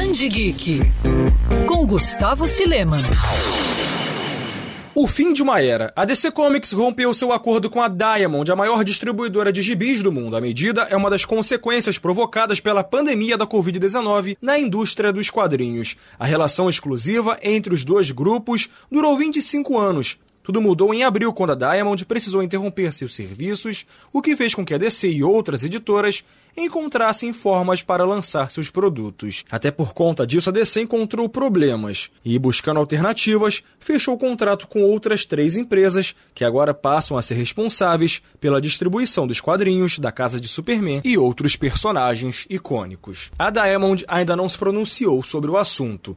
Band Geek com Gustavo Silema. O fim de uma era. A DC Comics rompeu seu acordo com a Diamond, a maior distribuidora de gibis do mundo. A medida é uma das consequências provocadas pela pandemia da Covid-19 na indústria dos quadrinhos. A relação exclusiva entre os dois grupos durou 25 anos. Tudo mudou em abril, quando a Diamond precisou interromper seus serviços, o que fez com que a DC e outras editoras encontrassem formas para lançar seus produtos. Até por conta disso, a DC encontrou problemas e, buscando alternativas, fechou contrato com outras três empresas que agora passam a ser responsáveis pela distribuição dos quadrinhos da Casa de Superman e outros personagens icônicos. A Diamond ainda não se pronunciou sobre o assunto.